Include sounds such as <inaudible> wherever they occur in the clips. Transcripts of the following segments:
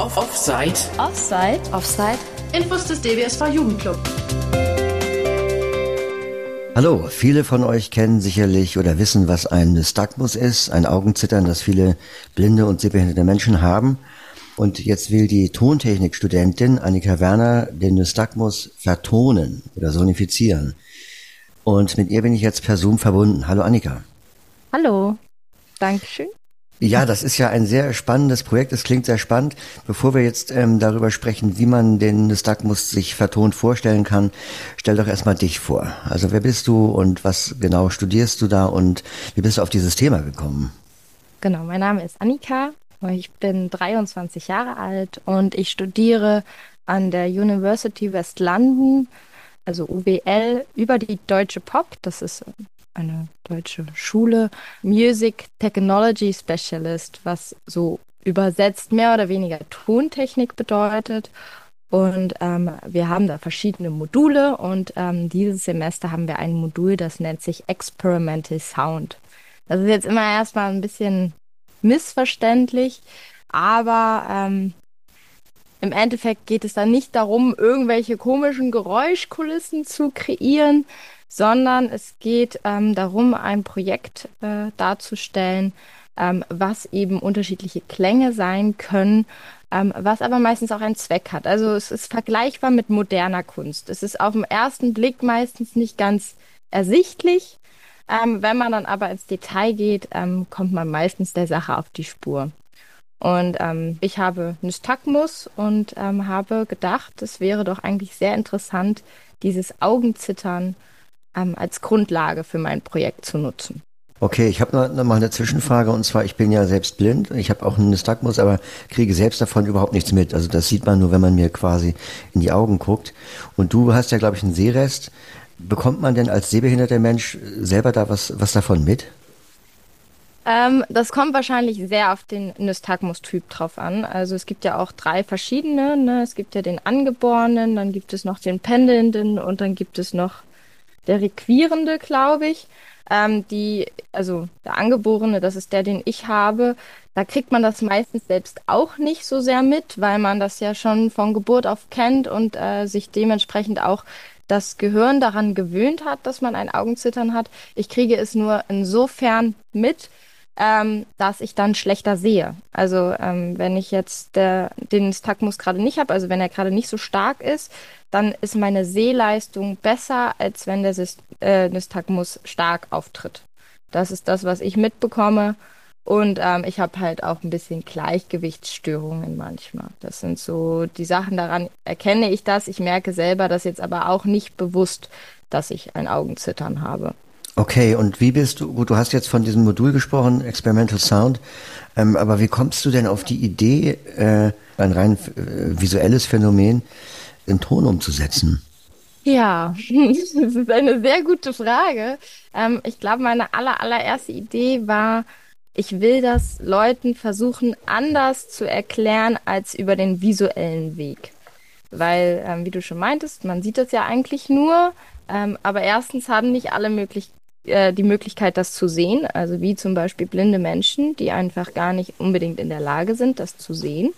Off Offside. Offside. Offside. Infos des DWSV Jugendclub. Hallo, viele von euch kennen sicherlich oder wissen, was ein Nystagmus ist, ein Augenzittern, das viele blinde und sehbehinderte Menschen haben. Und jetzt will die Tontechnikstudentin Annika Werner den Nystagmus vertonen oder sonifizieren. Und mit ihr bin ich jetzt per Zoom verbunden. Hallo Annika. Hallo. Dankeschön. Ja, das ist ja ein sehr spannendes Projekt. Es klingt sehr spannend. Bevor wir jetzt ähm, darüber sprechen, wie man den Nystagmus sich vertont vorstellen kann, stell doch erstmal dich vor. Also wer bist du und was genau studierst du da und wie bist du auf dieses Thema gekommen? Genau, mein Name ist Annika. Ich bin 23 Jahre alt und ich studiere an der University West London, also UWL, über die Deutsche Pop. Das ist eine deutsche Schule, Music Technology Specialist, was so übersetzt mehr oder weniger Tontechnik bedeutet. Und ähm, wir haben da verschiedene Module und ähm, dieses Semester haben wir ein Modul, das nennt sich Experimental Sound. Das ist jetzt immer erstmal ein bisschen missverständlich, aber ähm, im Endeffekt geht es dann nicht darum, irgendwelche komischen Geräuschkulissen zu kreieren, sondern es geht ähm, darum, ein Projekt äh, darzustellen, ähm, was eben unterschiedliche Klänge sein können, ähm, was aber meistens auch einen Zweck hat. Also es ist vergleichbar mit moderner Kunst. Es ist auf den ersten Blick meistens nicht ganz ersichtlich. Ähm, wenn man dann aber ins Detail geht, ähm, kommt man meistens der Sache auf die Spur. Und ähm, ich habe Nystagmus und ähm, habe gedacht, es wäre doch eigentlich sehr interessant, dieses Augenzittern ähm, als Grundlage für mein Projekt zu nutzen. Okay, ich habe noch, noch mal eine Zwischenfrage und zwar, ich bin ja selbst blind, ich habe auch einen Nystagmus, aber kriege selbst davon überhaupt nichts mit. Also das sieht man nur, wenn man mir quasi in die Augen guckt. Und du hast ja, glaube ich, einen Sehrest. Bekommt man denn als sehbehinderter Mensch selber da was, was davon mit? Ähm, das kommt wahrscheinlich sehr auf den Nystagmus-Typ drauf an. Also es gibt ja auch drei verschiedene. Ne? Es gibt ja den Angeborenen, dann gibt es noch den Pendelnden und dann gibt es noch der Requierende, glaube ich. Ähm, die, also der Angeborene, das ist der, den ich habe. Da kriegt man das meistens selbst auch nicht so sehr mit, weil man das ja schon von Geburt auf kennt und äh, sich dementsprechend auch das Gehirn daran gewöhnt hat, dass man ein Augenzittern hat. Ich kriege es nur insofern mit, ähm, dass ich dann schlechter sehe. Also ähm, wenn ich jetzt der, den Nystagmus gerade nicht habe, also wenn er gerade nicht so stark ist, dann ist meine Sehleistung besser, als wenn der äh, Nystagmus stark auftritt. Das ist das, was ich mitbekomme. Und ähm, ich habe halt auch ein bisschen Gleichgewichtsstörungen manchmal. Das sind so die Sachen, daran erkenne ich das. Ich merke selber das jetzt aber auch nicht bewusst, dass ich ein Augenzittern habe. Okay, und wie bist du, gut, du hast jetzt von diesem Modul gesprochen, Experimental Sound, ähm, aber wie kommst du denn auf die Idee, äh, ein rein äh, visuelles Phänomen in Ton umzusetzen? Ja, <laughs> das ist eine sehr gute Frage. Ähm, ich glaube, meine aller, allererste Idee war, ich will das Leuten versuchen, anders zu erklären als über den visuellen Weg. Weil, ähm, wie du schon meintest, man sieht das ja eigentlich nur, ähm, aber erstens haben nicht alle möglich äh, die Möglichkeit, das zu sehen, also wie zum Beispiel blinde Menschen, die einfach gar nicht unbedingt in der Lage sind, das zu sehen.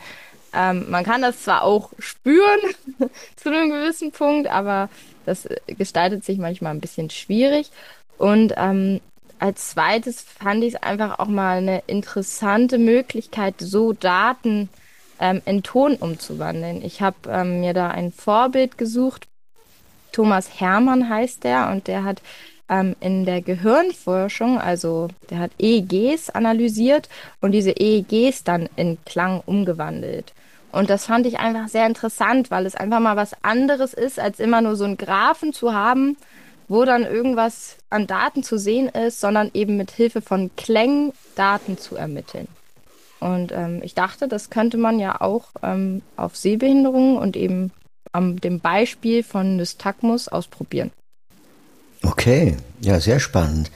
Ähm, man kann das zwar auch spüren <laughs> zu einem gewissen Punkt, aber das gestaltet sich manchmal ein bisschen schwierig. Und ähm, als zweites fand ich es einfach auch mal eine interessante Möglichkeit, so Daten ähm, in Ton umzuwandeln. Ich habe ähm, mir da ein Vorbild gesucht. Thomas Hermann heißt der und der hat ähm, in der Gehirnforschung, also der hat EEGs analysiert und diese EEGs dann in Klang umgewandelt. Und das fand ich einfach sehr interessant, weil es einfach mal was anderes ist, als immer nur so einen Graphen zu haben, wo dann irgendwas an Daten zu sehen ist, sondern eben mit Hilfe von Klängen Daten zu ermitteln. Und ähm, ich dachte, das könnte man ja auch ähm, auf Sehbehinderungen und eben am dem Beispiel von Nystagmus ausprobieren. Okay, ja, sehr spannend.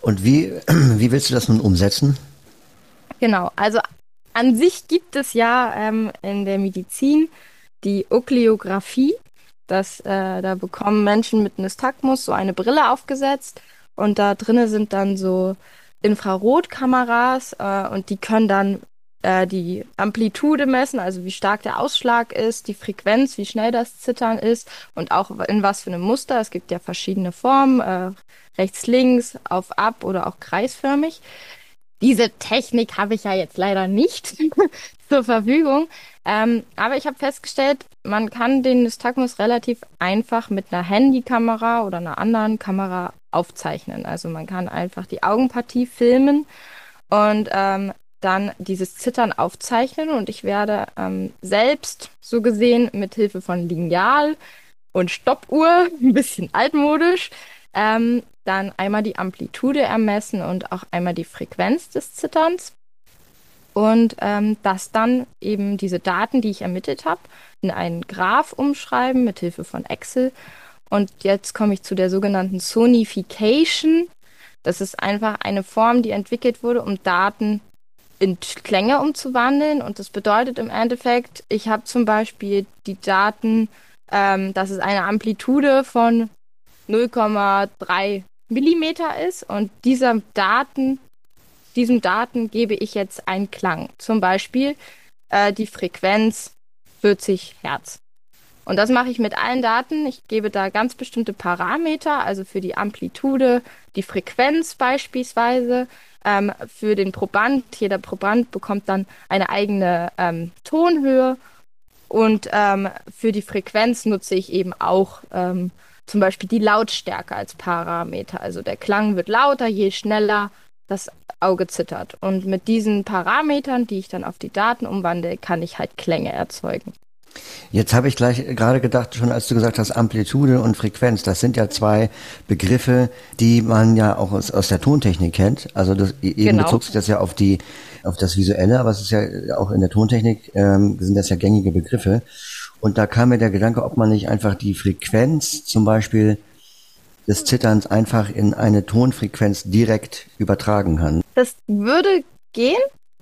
Und wie, <clears throat> wie willst du das nun umsetzen? Genau, also an sich gibt es ja ähm, in der Medizin die Okleographie. Das, äh, da bekommen Menschen mit Nystagmus so eine Brille aufgesetzt und da drinnen sind dann so Infrarotkameras äh, und die können dann äh, die Amplitude messen, also wie stark der Ausschlag ist, die Frequenz, wie schnell das Zittern ist und auch in was für einem Muster. Es gibt ja verschiedene Formen, äh, rechts, links, auf, ab oder auch kreisförmig. Diese Technik habe ich ja jetzt leider nicht <laughs> zur Verfügung. Ähm, aber ich habe festgestellt, man kann den Nystagmus relativ einfach mit einer Handykamera oder einer anderen Kamera aufzeichnen. Also man kann einfach die Augenpartie filmen und ähm, dann dieses Zittern aufzeichnen und ich werde ähm, selbst so gesehen mit Hilfe von Lineal und Stoppuhr, <laughs> ein bisschen altmodisch, ähm, dann einmal die Amplitude ermessen und auch einmal die Frequenz des Zitterns und ähm, das dann eben diese Daten, die ich ermittelt habe, in einen Graph umschreiben mit Hilfe von Excel. Und jetzt komme ich zu der sogenannten Sonification. Das ist einfach eine Form, die entwickelt wurde, um Daten in Klänge umzuwandeln. Und das bedeutet im Endeffekt, ich habe zum Beispiel die Daten, ähm, dass es eine Amplitude von 0,3 Millimeter ist und dieser Daten, diesem Daten gebe ich jetzt einen Klang. Zum Beispiel äh, die Frequenz 40 Hertz. Und das mache ich mit allen Daten. Ich gebe da ganz bestimmte Parameter, also für die Amplitude, die Frequenz beispielsweise, ähm, für den Proband. Jeder Proband bekommt dann eine eigene ähm, Tonhöhe und ähm, für die Frequenz nutze ich eben auch ähm, zum Beispiel die Lautstärke als Parameter. Also der Klang wird lauter, je schneller das Auge zittert. Und mit diesen Parametern, die ich dann auf die Daten umwandle, kann ich halt Klänge erzeugen. Jetzt habe ich gleich gerade gedacht, schon als du gesagt hast, Amplitude und Frequenz, das sind ja zwei Begriffe, die man ja auch aus, aus der Tontechnik kennt. Also das, eben genau. bezog sich das ja auf die, auf das Visuelle, aber es ist ja auch in der Tontechnik ähm, sind das ja gängige Begriffe. Und da kam mir der Gedanke, ob man nicht einfach die Frequenz zum Beispiel des Zitterns einfach in eine Tonfrequenz direkt übertragen kann. Das würde gehen.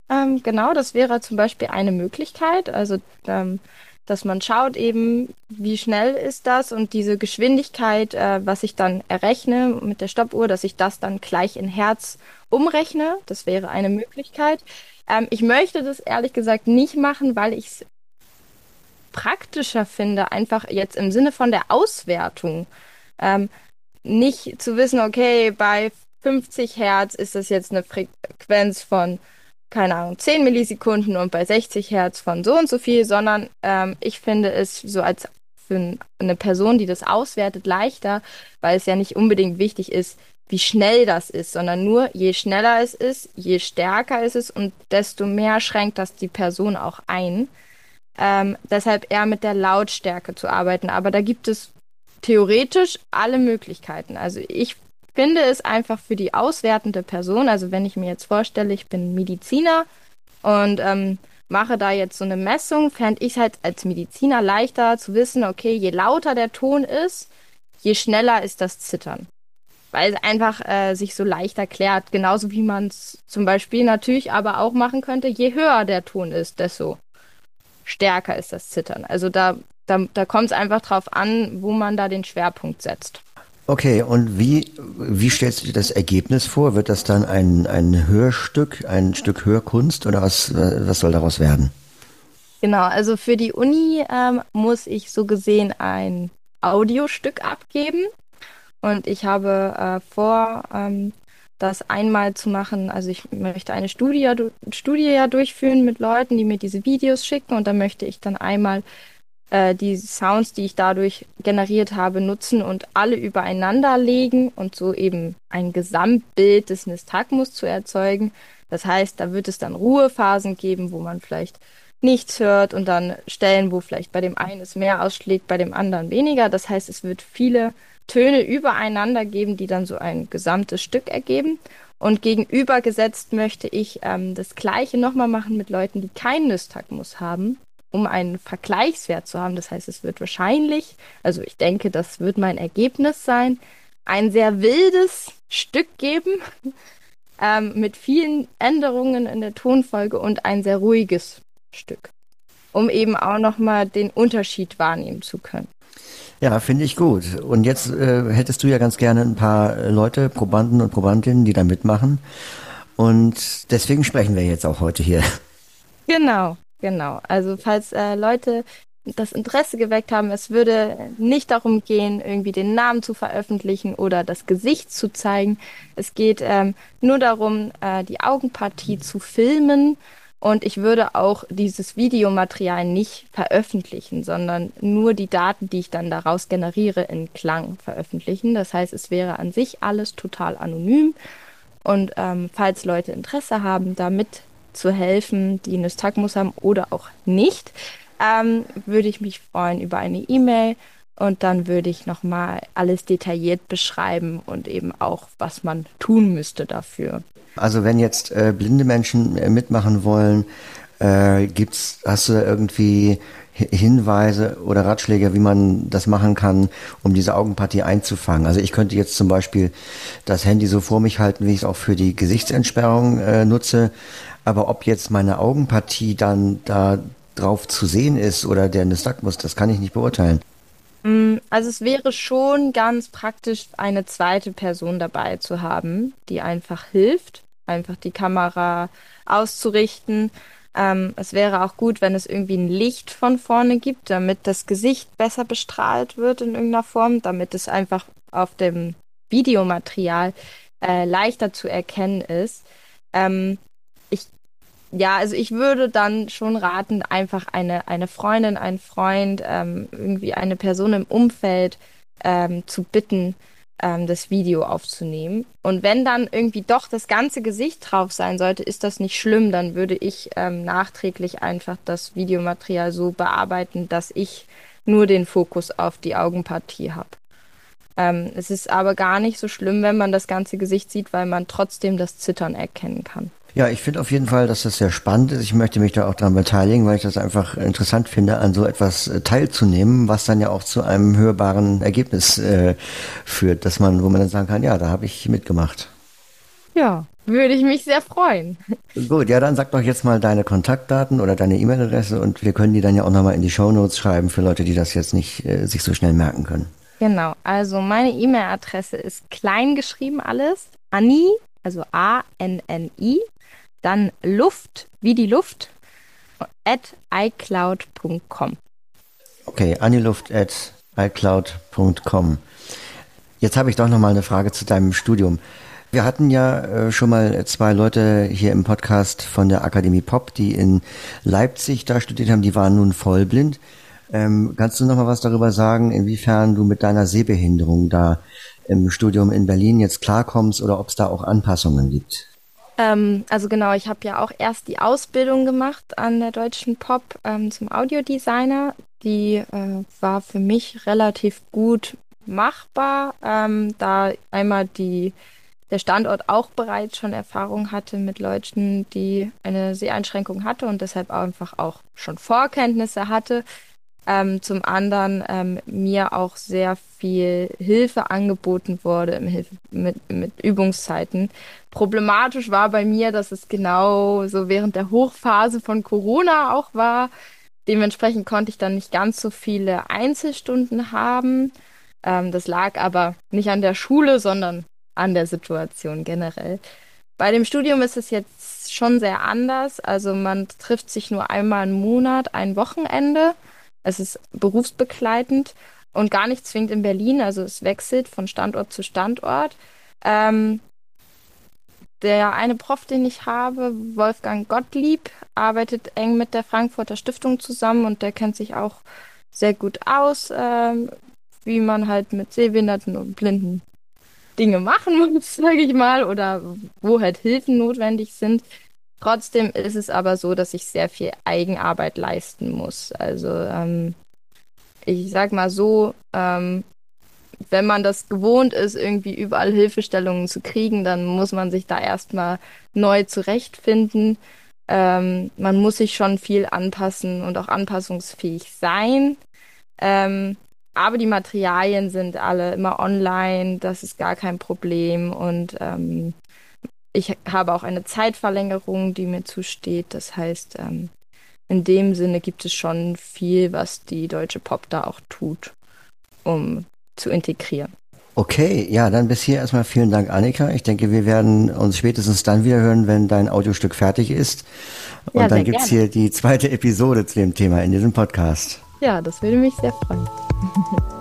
Ähm, genau, das wäre zum Beispiel eine Möglichkeit. Also ähm, dass man schaut eben, wie schnell ist das und diese Geschwindigkeit, äh, was ich dann errechne mit der Stoppuhr, dass ich das dann gleich in Herz umrechne. Das wäre eine Möglichkeit. Ähm, ich möchte das ehrlich gesagt nicht machen, weil ich es praktischer finde, einfach jetzt im Sinne von der Auswertung. Ähm, nicht zu wissen, okay, bei 50 Hertz ist das jetzt eine Frequenz von keine Ahnung, 10 Millisekunden und bei 60 Hertz von so und so viel, sondern ähm, ich finde es so als für eine Person, die das auswertet, leichter, weil es ja nicht unbedingt wichtig ist, wie schnell das ist, sondern nur je schneller es ist, je stärker ist es und desto mehr schränkt das die Person auch ein. Ähm, deshalb eher mit der Lautstärke zu arbeiten. Aber da gibt es theoretisch alle Möglichkeiten. Also ich finde es einfach für die auswertende Person, also wenn ich mir jetzt vorstelle, ich bin Mediziner und ähm, mache da jetzt so eine Messung, fände ich es halt als Mediziner leichter zu wissen, okay, je lauter der Ton ist, je schneller ist das Zittern. Weil es einfach äh, sich so leicht erklärt, genauso wie man es zum Beispiel natürlich aber auch machen könnte, je höher der Ton ist, desto stärker ist das Zittern. Also da, da, da kommt es einfach drauf an, wo man da den Schwerpunkt setzt. Okay, und wie, wie stellst du dir das Ergebnis vor? Wird das dann ein, ein Hörstück, ein Stück Hörkunst oder was, was soll daraus werden? Genau, also für die Uni ähm, muss ich so gesehen ein Audiostück abgeben. Und ich habe äh, vor, ähm, das einmal zu machen. Also ich möchte eine Studie, Studie ja durchführen mit Leuten, die mir diese Videos schicken. Und dann möchte ich dann einmal äh, die Sounds, die ich dadurch generiert habe, nutzen und alle übereinander legen und so eben ein Gesamtbild des Nystagmus zu erzeugen. Das heißt, da wird es dann Ruhephasen geben, wo man vielleicht nichts hört und dann Stellen, wo vielleicht bei dem einen es mehr ausschlägt, bei dem anderen weniger. Das heißt, es wird viele Töne übereinander geben, die dann so ein gesamtes Stück ergeben. Und gegenübergesetzt möchte ich ähm, das Gleiche nochmal machen mit Leuten, die keinen Nystagmus haben um einen Vergleichswert zu haben. Das heißt, es wird wahrscheinlich, also ich denke, das wird mein Ergebnis sein, ein sehr wildes Stück geben <laughs> ähm, mit vielen Änderungen in der Tonfolge und ein sehr ruhiges Stück, um eben auch nochmal den Unterschied wahrnehmen zu können. Ja, finde ich gut. Und jetzt äh, hättest du ja ganz gerne ein paar Leute, Probanden und Probandinnen, die da mitmachen. Und deswegen sprechen wir jetzt auch heute hier. Genau, genau. Also falls äh, Leute das Interesse geweckt haben, es würde nicht darum gehen, irgendwie den Namen zu veröffentlichen oder das Gesicht zu zeigen. Es geht ähm, nur darum, äh, die Augenpartie zu filmen. Und ich würde auch dieses Videomaterial nicht veröffentlichen, sondern nur die Daten, die ich dann daraus generiere, in Klang veröffentlichen. Das heißt, es wäre an sich alles total anonym. Und ähm, falls Leute Interesse haben, damit zu helfen, die Nystagmus haben oder auch nicht, ähm, würde ich mich freuen über eine E-Mail und dann würde ich nochmal alles detailliert beschreiben und eben auch, was man tun müsste dafür. Also wenn jetzt äh, blinde Menschen äh, mitmachen wollen, äh, gibt's, hast du da irgendwie Hinweise oder Ratschläge, wie man das machen kann, um diese Augenpartie einzufangen. Also ich könnte jetzt zum Beispiel das Handy so vor mich halten, wie ich es auch für die Gesichtsentsperrung äh, nutze. Aber ob jetzt meine Augenpartie dann da drauf zu sehen ist oder der Nystagmus, das kann ich nicht beurteilen. Mm, also es wäre schon ganz praktisch, eine zweite Person dabei zu haben, die einfach hilft, einfach die Kamera auszurichten. Ähm, es wäre auch gut, wenn es irgendwie ein Licht von vorne gibt, damit das Gesicht besser bestrahlt wird in irgendeiner Form, damit es einfach auf dem Videomaterial äh, leichter zu erkennen ist. Ähm, ich ja, also ich würde dann schon raten, einfach eine, eine Freundin, einen Freund, ähm, irgendwie eine Person im Umfeld ähm, zu bitten, ähm, das Video aufzunehmen. Und wenn dann irgendwie doch das ganze Gesicht drauf sein sollte, ist das nicht schlimm. Dann würde ich ähm, nachträglich einfach das Videomaterial so bearbeiten, dass ich nur den Fokus auf die Augenpartie habe. Ähm, es ist aber gar nicht so schlimm, wenn man das ganze Gesicht sieht, weil man trotzdem das Zittern erkennen kann. Ja, ich finde auf jeden Fall, dass das sehr spannend ist. Ich möchte mich da auch daran beteiligen, weil ich das einfach interessant finde, an so etwas äh, teilzunehmen, was dann ja auch zu einem hörbaren Ergebnis äh, führt, dass man, wo man dann sagen kann, ja, da habe ich mitgemacht. Ja, würde ich mich sehr freuen. Gut, ja, dann sag doch jetzt mal deine Kontaktdaten oder deine E-Mail-Adresse und wir können die dann ja auch nochmal in die Show Notes schreiben für Leute, die das jetzt nicht äh, sich so schnell merken können. Genau, also meine E-Mail-Adresse ist klein geschrieben alles, Anni, also A-N-N-I, dann Luft, wie die Luft, at iCloud.com. Okay, aniluft at iCloud.com. Jetzt habe ich doch noch mal eine Frage zu deinem Studium. Wir hatten ja äh, schon mal zwei Leute hier im Podcast von der Akademie Pop, die in Leipzig da studiert haben, die waren nun vollblind. Ähm, kannst du noch mal was darüber sagen, inwiefern du mit deiner Sehbehinderung da im Studium in Berlin jetzt klarkommst oder ob es da auch Anpassungen gibt? Ähm, also genau, ich habe ja auch erst die Ausbildung gemacht an der Deutschen Pop ähm, zum Audiodesigner. Die äh, war für mich relativ gut machbar, ähm, da einmal die der Standort auch bereits schon Erfahrung hatte mit Leuten, die eine Seheinschränkung hatte und deshalb einfach auch schon Vorkenntnisse hatte. Ähm, zum anderen ähm, mir auch sehr viel Hilfe angeboten wurde im Hilfe mit, mit Übungszeiten. Problematisch war bei mir, dass es genau so während der Hochphase von Corona auch war. Dementsprechend konnte ich dann nicht ganz so viele Einzelstunden haben. Ähm, das lag aber nicht an der Schule, sondern an der Situation generell. Bei dem Studium ist es jetzt schon sehr anders. Also man trifft sich nur einmal im Monat, ein Wochenende. Es ist berufsbegleitend und gar nicht zwingend in Berlin. Also es wechselt von Standort zu Standort. Ähm, der eine Prof, den ich habe, Wolfgang Gottlieb, arbeitet eng mit der Frankfurter Stiftung zusammen und der kennt sich auch sehr gut aus, ähm, wie man halt mit Sehbehinderten und Blinden Dinge machen muss, <laughs> sage ich mal, oder wo halt Hilfen notwendig sind. Trotzdem ist es aber so, dass ich sehr viel Eigenarbeit leisten muss. Also ähm, ich sag mal so, ähm, wenn man das gewohnt ist, irgendwie überall Hilfestellungen zu kriegen, dann muss man sich da erstmal neu zurechtfinden. Ähm, man muss sich schon viel anpassen und auch anpassungsfähig sein. Ähm, aber die Materialien sind alle immer online, das ist gar kein Problem. Und ähm, ich habe auch eine Zeitverlängerung, die mir zusteht. Das heißt, ähm, in dem Sinne gibt es schon viel, was die deutsche Pop da auch tut, um zu integrieren. Okay, ja, dann bis hier erstmal vielen Dank, Annika. Ich denke, wir werden uns spätestens dann wieder hören, wenn dein Audiostück fertig ist. Und ja, dann gibt's gerne. hier die zweite Episode zu dem Thema in diesem Podcast. Ja, das würde mich sehr freuen. <laughs>